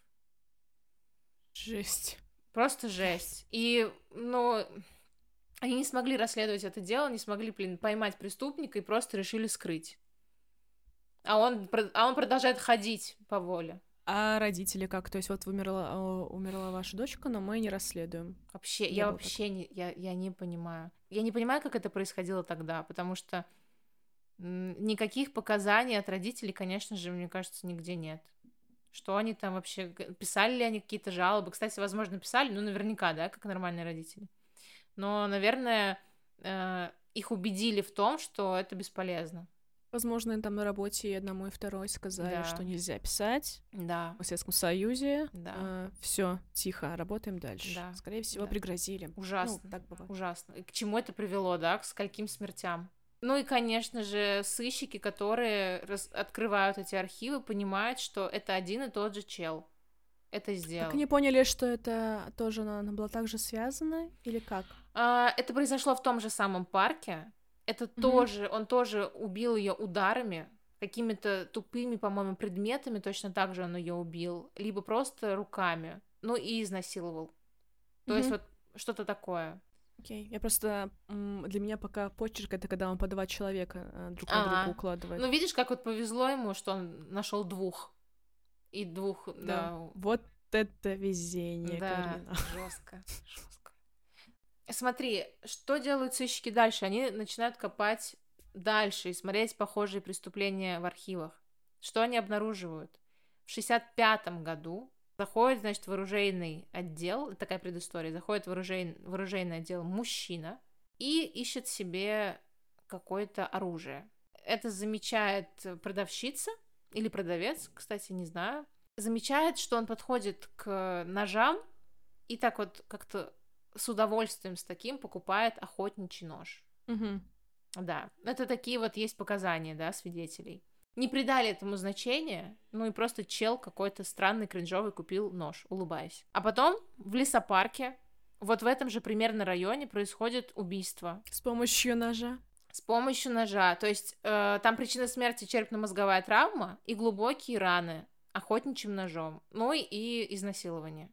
Жесть. Просто жесть. И, ну, они не смогли расследовать это дело, не смогли, блин, поймать преступника и просто решили скрыть. А он, а он продолжает ходить по воле. А родители как? То есть вот умерла, умерла ваша дочка, но мы не расследуем. Вообще, не я вообще так. не, я, я не понимаю. Я не понимаю, как это происходило тогда, потому что никаких показаний от родителей, конечно же, мне кажется, нигде нет. Что они там вообще... Писали ли они какие-то жалобы? Кстати, возможно, писали, ну, наверняка, да, как нормальные родители. Но, наверное, э, их убедили в том, что это бесполезно. Возможно, там на работе и одному, и второй сказали, да. что нельзя писать. Да. В Советском Союзе. Да. Э, все, тихо, работаем дальше. Да. Скорее всего, да. пригрозили. Ужасно. Ну, так бывает. Ужасно. И к чему это привело, да? К скольким смертям? Ну и, конечно же, сыщики, которые раз- открывают эти архивы, понимают, что это один и тот же чел. Это сделал. Как они поняли, что это тоже она, она была также связана или как? А, это произошло в том же самом парке. Это mm-hmm. тоже, он тоже убил ее ударами, какими-то тупыми, по-моему, предметами, точно так же он ее убил, либо просто руками, ну и изнасиловал. То mm-hmm. есть вот что-то такое. Окей. Okay. Я просто для меня пока почерк это когда он по два человека э, друг на друга укладывает. Ну, видишь, как вот повезло ему, что он нашел двух. И двух, да. да. Вот это везение, да, жестко, жестко. Смотри, что делают сыщики дальше? Они начинают копать дальше и смотреть похожие преступления в архивах. Что они обнаруживают? В 65 году Заходит, значит, в оружейный отдел, такая предыстория, заходит в, оружей, в оружейный отдел мужчина и ищет себе какое-то оружие. Это замечает продавщица или продавец, кстати, не знаю. Замечает, что он подходит к ножам и так вот как-то с удовольствием с таким покупает охотничий нож. Угу. Да, это такие вот есть показания, да, свидетелей. не придали этому значения, ну и просто чел какой-то странный, кринжовый купил нож, улыбаясь. А потом в лесопарке, вот в этом же примерно районе происходит убийство. С помощью ножа? С помощью ножа. То есть э, там причина смерти черепно-мозговая травма и глубокие раны охотничьим ножом. Ну и изнасилование.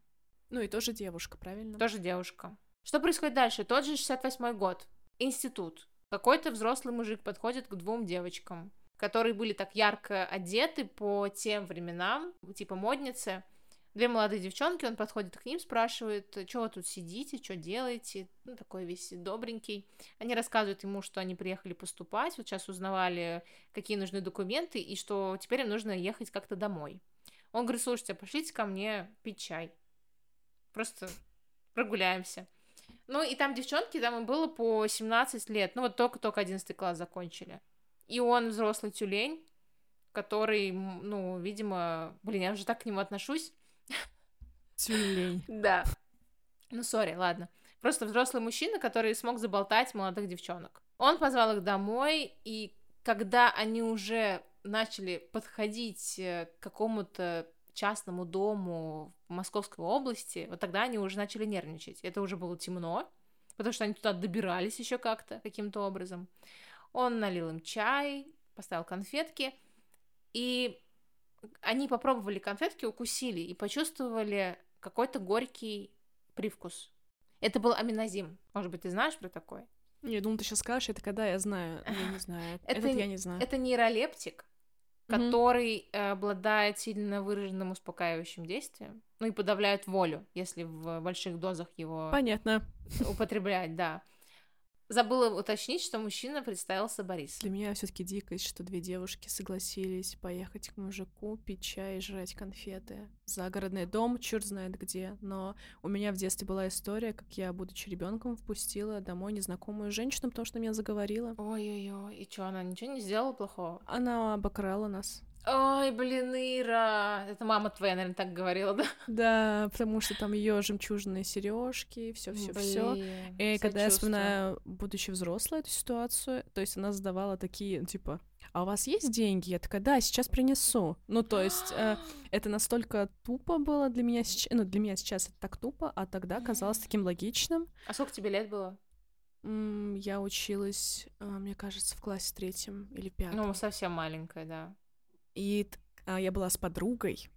Ну и тоже девушка, правильно? Тоже девушка. Что происходит дальше? Тот же 68-й год. Институт. Какой-то взрослый мужик подходит к двум девочкам которые были так ярко одеты по тем временам, типа модницы. Две молодые девчонки, он подходит к ним, спрашивает, что вы тут сидите, что делаете, ну, такой весь добренький. Они рассказывают ему, что они приехали поступать, вот сейчас узнавали, какие нужны документы, и что теперь им нужно ехать как-то домой. Он говорит, слушайте, пошлите ко мне пить чай. Просто прогуляемся. Ну, и там девчонки, там им было по 17 лет, ну, вот только-только 11 класс закончили. И он взрослый тюлень, который, ну, видимо, блин, я уже так к нему отношусь. Тюлень. Да. Ну, сори, ладно. Просто взрослый мужчина, который смог заболтать молодых девчонок. Он позвал их домой, и когда они уже начали подходить э, к какому-то частному дому Московской области, вот тогда они уже начали нервничать. Это уже было темно, потому что они туда добирались еще как-то, каким-то образом. Он налил им чай, поставил конфетки, и они попробовали конфетки, укусили и почувствовали какой-то горький привкус. Это был аминозим. Может быть, ты знаешь про такой? Я думаю, ты сейчас скажешь, это когда я знаю. Я не знаю. Это, Этот я не знаю. Это нейролептик, который mm-hmm. обладает сильно выраженным успокаивающим действием. Ну и подавляет волю, если в больших дозах его Понятно. употреблять, да. Забыла уточнить, что мужчина представился Борисом. Для меня все таки дикость, что две девушки согласились поехать к мужику, пить чай и жрать конфеты. Загородный дом, черт знает где. Но у меня в детстве была история, как я, будучи ребенком, впустила домой незнакомую женщину, потому что меня заговорила. Ой-ой-ой, и что, она ничего не сделала плохого? Она обокрала нас. Ой, блин, Ира, это мама твоя, наверное, так говорила, да? Да, потому что там ее жемчужные сережки, все, все, все. И когда я вспоминаю, будучи взрослой, эту ситуацию, то есть она задавала такие, типа, а у вас есть деньги? Я такая, да, сейчас принесу. Ну, то есть э, это настолько тупо было для меня сейчас, ну, для меня сейчас это так тупо, а тогда казалось таким логичным. А сколько тебе лет было? Я училась, э, мне кажется, в классе третьем или пятом. Ну, совсем маленькая, да. И а, я была с подругой,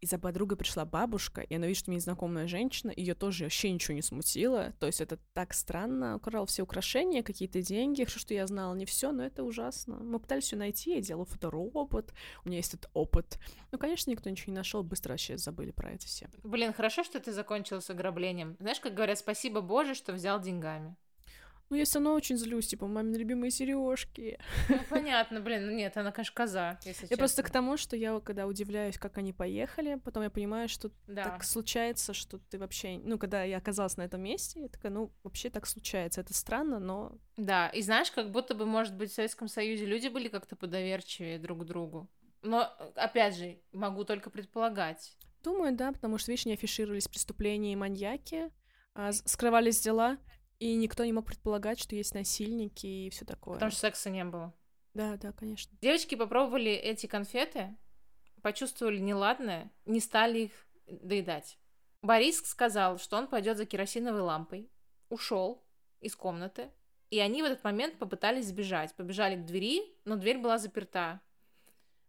и за подругой пришла бабушка, и она видит, что мне незнакомая женщина, ее тоже вообще ничего не смутило. То есть это так странно. Украл все украшения, какие-то деньги, что, что я знала, не все, но это ужасно. Мы пытались все найти, я делала фоторобот, у меня есть этот опыт. Ну, конечно, никто ничего не нашел, быстро вообще забыли про это все. Блин, хорошо, что ты закончила с ограблением. Знаешь, как говорят, спасибо Боже, что взял деньгами. Ну, я все равно очень злюсь, типа, мамины любимые сережки. Ну, понятно, блин, ну нет, она, конечно, коза, если Я честно. просто к тому, что я когда удивляюсь, как они поехали, потом я понимаю, что да. так случается, что ты вообще... Ну, когда я оказалась на этом месте, я такая, ну, вообще так случается. Это странно, но... Да, и знаешь, как будто бы, может быть, в Советском Союзе люди были как-то подоверчивее друг к другу. Но, опять же, могу только предполагать. Думаю, да, потому что, видишь, не афишировались преступления и маньяки, а скрывались дела, и никто не мог предполагать, что есть насильники и все такое. Потому что секса не было. Да, да, конечно. Девочки попробовали эти конфеты, почувствовали неладное, не стали их доедать. Борис сказал, что он пойдет за керосиновой лампой, ушел из комнаты, и они в этот момент попытались сбежать. Побежали к двери, но дверь была заперта.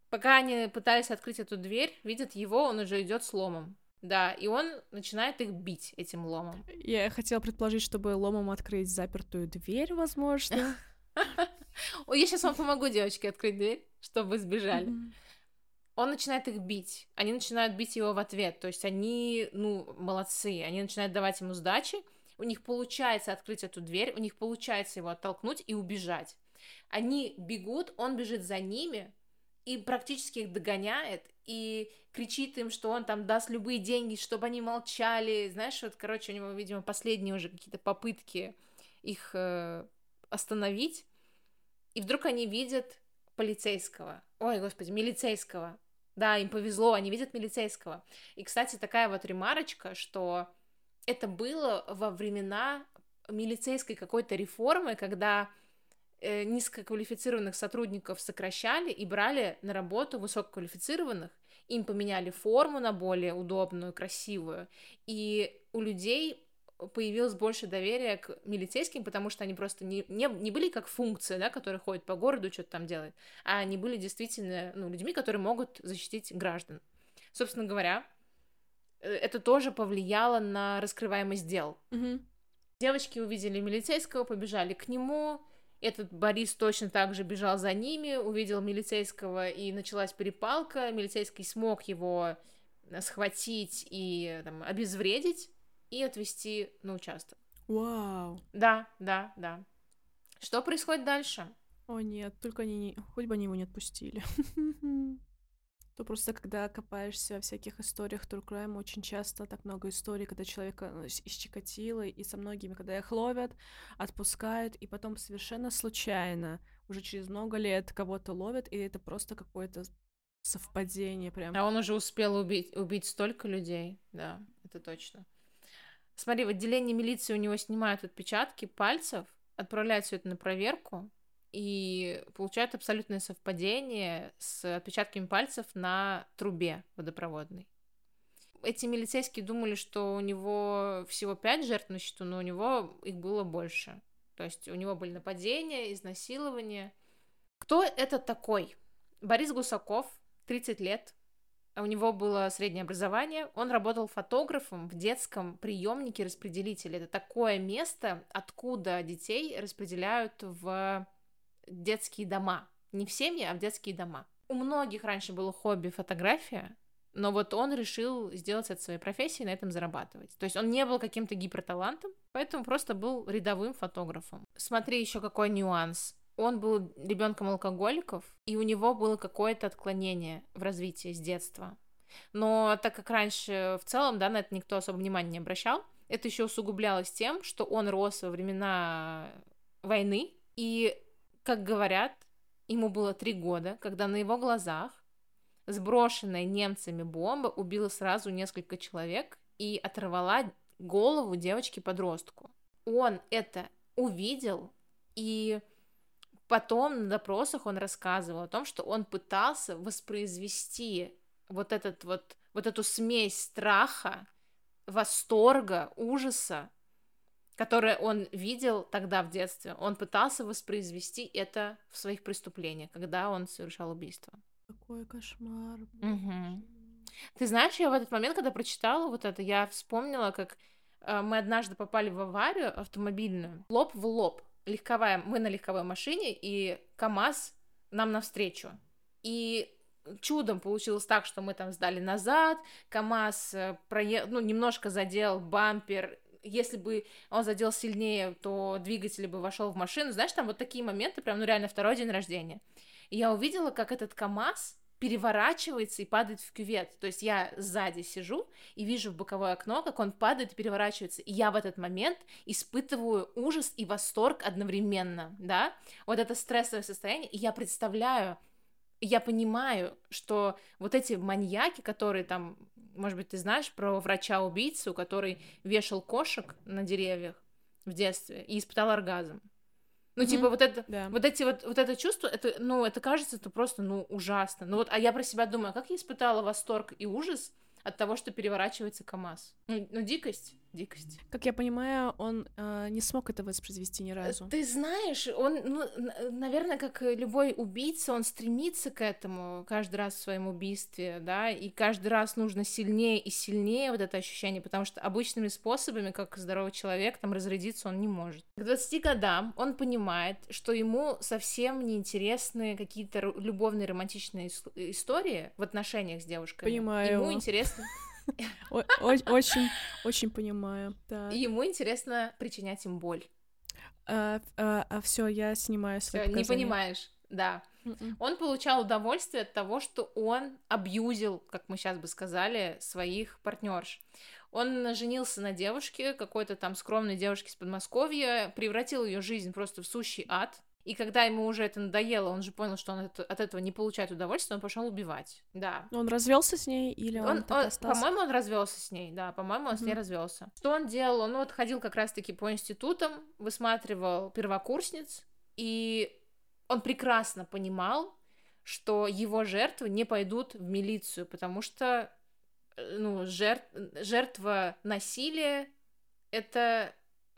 Пока они пытались открыть эту дверь, видят его, он уже идет с ломом. Да, и он начинает их бить этим ломом. Я хотела предположить, чтобы ломом открыть запертую дверь, возможно. Я сейчас вам помогу, девочки, открыть дверь, чтобы сбежали. Он начинает их бить. Они начинают бить его в ответ. То есть они, ну, молодцы. Они начинают давать ему сдачи. У них получается открыть эту дверь, у них получается его оттолкнуть и убежать. Они бегут, он бежит за ними и практически их догоняет и кричит им, что он там даст любые деньги, чтобы они молчали. Знаешь, вот, короче, у него, видимо, последние уже какие-то попытки их э, остановить. И вдруг они видят полицейского. Ой, господи, милицейского. Да, им повезло, они видят милицейского. И, кстати, такая вот ремарочка, что это было во времена милицейской какой-то реформы, когда низкоквалифицированных сотрудников сокращали и брали на работу высококвалифицированных, им поменяли форму на более удобную, красивую, и у людей появилось больше доверия к милицейским, потому что они просто не, не, не были как функция, да, которые ходят по городу, что-то там делают, а они были действительно ну, людьми, которые могут защитить граждан. Собственно говоря, э, это тоже повлияло на раскрываемость дел. Мгм. Девочки увидели милицейского, побежали к нему. Этот Борис точно так же бежал за ними, увидел милицейского, и началась перепалка. Милицейский смог его э, схватить и там, обезвредить и отвезти на участок. Вау. Да, да, да. Что происходит дальше? О нет, только они не... Хоть бы они его не отпустили. То просто, когда копаешься во всяких историях True Crime, очень часто так много историй, когда человека ну, Чикатило и со многими, когда их ловят, отпускают, и потом совершенно случайно, уже через много лет кого-то ловят, и это просто какое-то совпадение прям. А он уже успел убить, убить столько людей, да, это точно. Смотри, в отделении милиции у него снимают отпечатки пальцев, отправляют все это на проверку и получают абсолютное совпадение с отпечатками пальцев на трубе водопроводной. Эти милицейские думали, что у него всего пять жертв на счету, но у него их было больше. То есть у него были нападения, изнасилования. Кто это такой? Борис Гусаков, 30 лет, у него было среднее образование, он работал фотографом в детском приемнике распределителя. Это такое место, откуда детей распределяют в детские дома. Не в семьи, а в детские дома. У многих раньше было хобби фотография, но вот он решил сделать это своей профессией на этом зарабатывать. То есть он не был каким-то гиперталантом, поэтому просто был рядовым фотографом. Смотри еще какой нюанс. Он был ребенком алкоголиков, и у него было какое-то отклонение в развитии с детства. Но так как раньше в целом, да, на это никто особо внимания не обращал, это еще усугублялось тем, что он рос во времена войны, и, как говорят, ему было три года, когда на его глазах сброшенная немцами бомба убила сразу несколько человек и оторвала голову девочки-подростку. Он это увидел, и потом на допросах он рассказывал о том, что он пытался воспроизвести вот этот вот, вот эту смесь страха, восторга, ужаса, которое он видел тогда в детстве. Он пытался воспроизвести это в своих преступлениях, когда он совершал убийство. Какой кошмар. Мгм. Ты знаешь, я в этот момент, когда прочитала вот это, я вспомнила, как э, мы однажды попали в аварию автомобильную, лоб в лоб. Легковая, мы на легковой машине, и КАМАЗ нам навстречу. И чудом получилось так, что мы там сдали назад, КАМАЗ э, прое... ну, немножко задел бампер, если бы он задел сильнее, то двигатель бы вошел в машину. Знаешь, там вот такие моменты, прям, ну реально второй день рождения. И я увидела, как этот КАМАЗ переворачивается и падает в кювет. То есть я сзади сижу и вижу в боковое окно, как он падает и переворачивается. И я в этот момент испытываю ужас и восторг одновременно, да? Вот это стрессовое состояние. И я представляю, я понимаю, что вот эти маньяки, которые там, может быть, ты знаешь про врача-убийцу, который вешал кошек на деревьях в детстве и испытал оргазм. Ну, Мгм. типа, вот это, Да. вот эти вот, вот это чувство, это, ну, это кажется, это просто, ну, ужасно. Ну, вот, а я про себя думаю, а как я испытала восторг и ужас от того, что переворачивается КАМАЗ? Ну, ну, дикость, дикость. Как я понимаю, он э, не смог это воспроизвести ни разу. Ты знаешь, он, ну, наверное, как любой убийца, он стремится к этому каждый раз в своем убийстве, да, и каждый раз нужно сильнее и сильнее вот это ощущение, потому что обычными способами, как здоровый человек, там разрядиться он не может. К 20 годам он понимает, что ему совсем не интересны какие-то любовные романтичные ис- истории в отношениях с девушками. Понимаю Ему интересно, Очень, очень понимаю. Так. ему интересно причинять им боль. все, я снимаю свои не понимаешь, да. Мгм. Он получал удовольствие от того, что он абьюзил, как мы сейчас бы сказали, своих партнерш. Он женился на девушке, какой-то там скромной девушке из Подмосковья, превратил ее жизнь просто в сущий ад. И когда ему уже это надоело, он же понял, что он от этого не получает удовольствия, он пошел убивать. Да. Он развелся с ней или он, Он, он- по-моему, он развелся с ней, да, по-моему, он с ней развелся. Что он делал? Он вот ходил как раз-таки по институтам, высматривал первокурсниц, И он прекрасно понимал, что его жертвы не пойдут в милицию, потому что э, ну, жертв, жертва насилия — это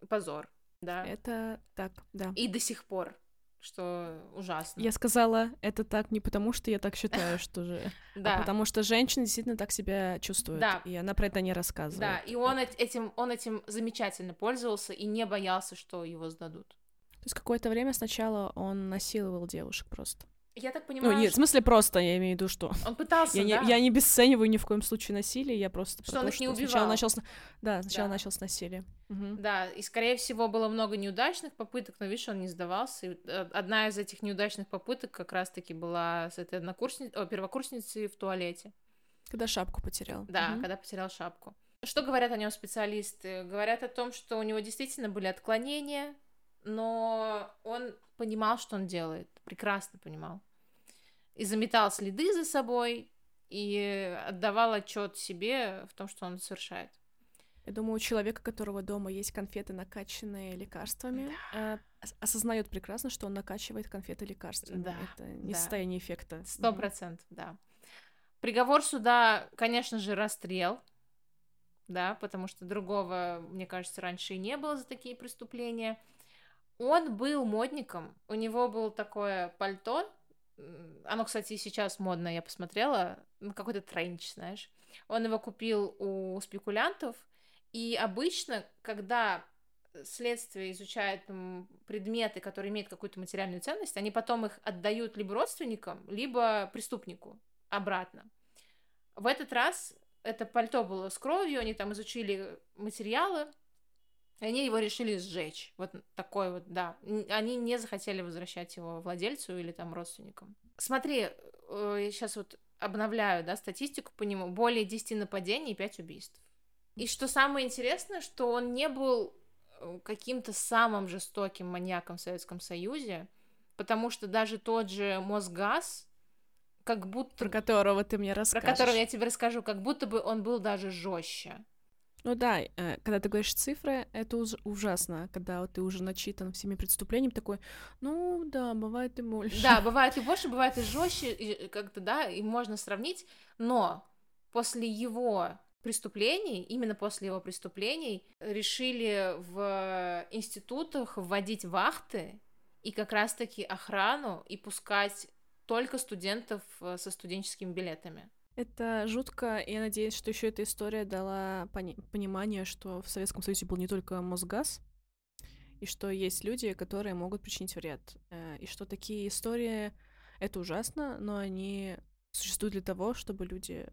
позор, да. Это так, да. И до сих пор что ужасно. Я сказала это так не потому, что я так считаю, что же, да. а потому что женщина действительно так себя чувствует, да. и она про это не рассказывает. Да, и он этим, он этим замечательно пользовался и не боялся, что его сдадут. То есть какое-то время сначала он насиловал девушек просто. Я так понимаю. Ну, нет, в смысле просто, я имею в виду, что. Он пытался. Я, да? не, я не бесцениваю ни в коем случае насилие, я просто. Что он то, их не убивал. Сначала начал с... Да, сначала да. начал с насилия. Угу. Да, и скорее всего было много неудачных попыток, но видишь, он не сдавался. И э, одна из этих неудачных попыток как раз-таки была с этой однокурсницей, о, первокурсницей в туалете. Когда шапку потерял. Да, угу. когда потерял шапку. Что говорят о нем специалисты? Говорят о том, что у него действительно были отклонения, но он понимал, что он делает, прекрасно понимал и заметал следы за собой и отдавал отчет себе в том, что он совершает. Я думаю, у человека, у которого дома есть конфеты, накачанные лекарствами, да. э, осознает прекрасно, что он накачивает конфеты лекарствами. Да. Это не да. состояние эффекта. Сто процентов, да. Приговор суда, конечно же, расстрел, да, потому что другого, мне кажется, раньше и не было за такие преступления. Он был модником, у него было такое пальто оно, кстати, сейчас модно, я посмотрела. Ну, какой-то тренч, знаешь. Он его купил у спекулянтов. И обычно, когда следствие изучает там, предметы, которые имеют какую-то материальную ценность, они потом их отдают либо родственникам, либо преступнику обратно. В этот раз это пальто было с кровью, они там изучили материалы, и они его решили сжечь. Вот такой вот, да. Они не захотели возвращать его владельцу или там родственникам. Смотри, э, я сейчас вот обновляю, да, статистику по нему. Более 10 нападений и 5 убийств. И что самое интересное, что он не был э, каким-то самым жестоким маньяком в Советском Союзе, потому что даже тот же Мосгаз, как будто... Про которого ты мне расскажешь. Про которого я тебе расскажу, как будто бы он был даже жестче. Ну да, э, когда ты говоришь цифры, это уж ужасно, когда ты уже начитан всеми преступлениями, такой, ну да, бывает и больше. Да, бывает и больше, бывает и жестче, как-то, да, и можно сравнить, но после его преступлений, именно после его преступлений, решили в институтах вводить вахты и как раз-таки охрану и пускать только студентов э, со студенческими билетами. Это жутко, я надеюсь, что еще эта история дала пони- понимание, что в Советском Союзе был не только Мосгаз, и что есть люди, которые могут причинить вред. Э, и что такие истории — это ужасно, но они существуют для того, чтобы люди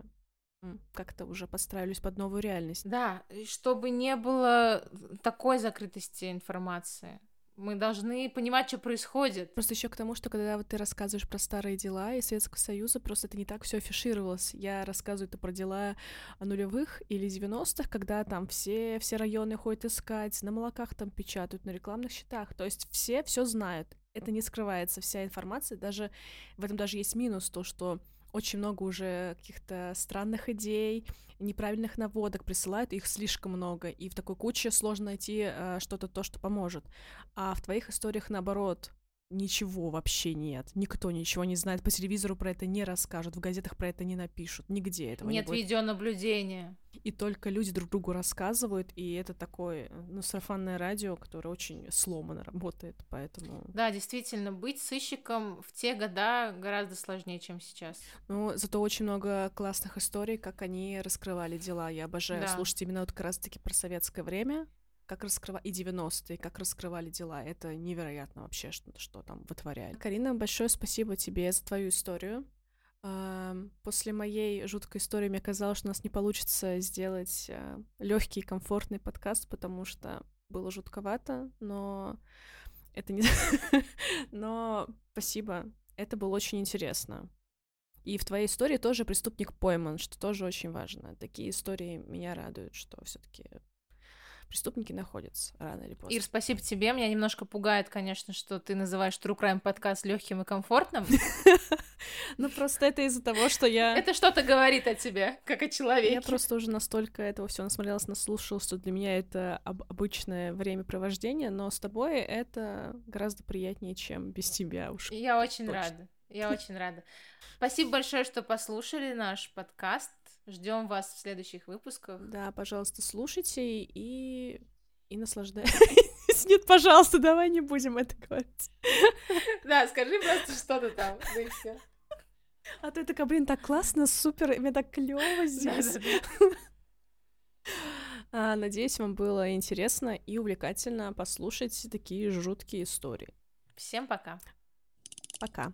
как-то уже подстраивались под новую реальность. Да, чтобы не было такой закрытости информации мы должны понимать, что происходит. Просто еще к тому, что когда вот ты рассказываешь про старые дела из Советского Союза, просто это не так все афишировалось. Я рассказываю это про дела нулевых или 90-х, когда там все, все районы ходят искать, на молоках там печатают, на рекламных счетах. То есть все все знают. Это не скрывается, вся информация. Даже в этом даже есть минус, то, что очень много уже каких-то странных идей, неправильных наводок присылают, их слишком много, и в такой куче сложно найти э, что-то то, что поможет. А в твоих историях наоборот, ничего вообще нет. Никто ничего не знает. По телевизору про это не расскажут, в газетах про это не напишут, нигде этого нет не будет. видеонаблюдения. И только люди друг другу рассказывают, и это такое, ну, сарафанное радио, которое очень сломано работает, поэтому... Да, действительно, быть сыщиком в те года гораздо сложнее, чем сейчас. Ну, зато очень много классных историй, как они раскрывали дела. Я обожаю да. слушать именно вот как раз-таки про советское время, как раскрывали и 90-е, как раскрывали дела. Это невероятно вообще, что, что там вытворяли. Карина, большое спасибо тебе за твою историю. После моей жуткой истории мне казалось, что у нас не получится сделать э, легкий, комфортный подкаст, потому что было жутковато, но это не... но спасибо, это было очень интересно. И в твоей истории тоже преступник пойман, что тоже очень важно. Такие истории меня радуют, что все таки преступники находятся рано или поздно. Ир, спасибо тебе. Меня немножко пугает, конечно, что ты называешь True Crime подкаст легким и комфортным. Ну, просто это из-за того, что я... Это что-то говорит о тебе, как о человеке. Я просто уже настолько этого все насмотрелась, наслушалась, что для меня это об- обычное времяпровождение, но с тобой это гораздо приятнее, чем без тебя уж. Я очень рада. Я очень рада. Спасибо большое, что послушали наш подкаст. Ждем вас в следующих выпусках. Да, пожалуйста, слушайте и, и наслаждайтесь. Нет, пожалуйста, давай не будем это говорить. Да, скажи просто что-то там, да и все. А то я такая, блин, так классно, супер, мне так клево здесь. А, Надеюсь, вам было интересно и увлекательно послушать такие жуткие истории. Всем пока. Пока.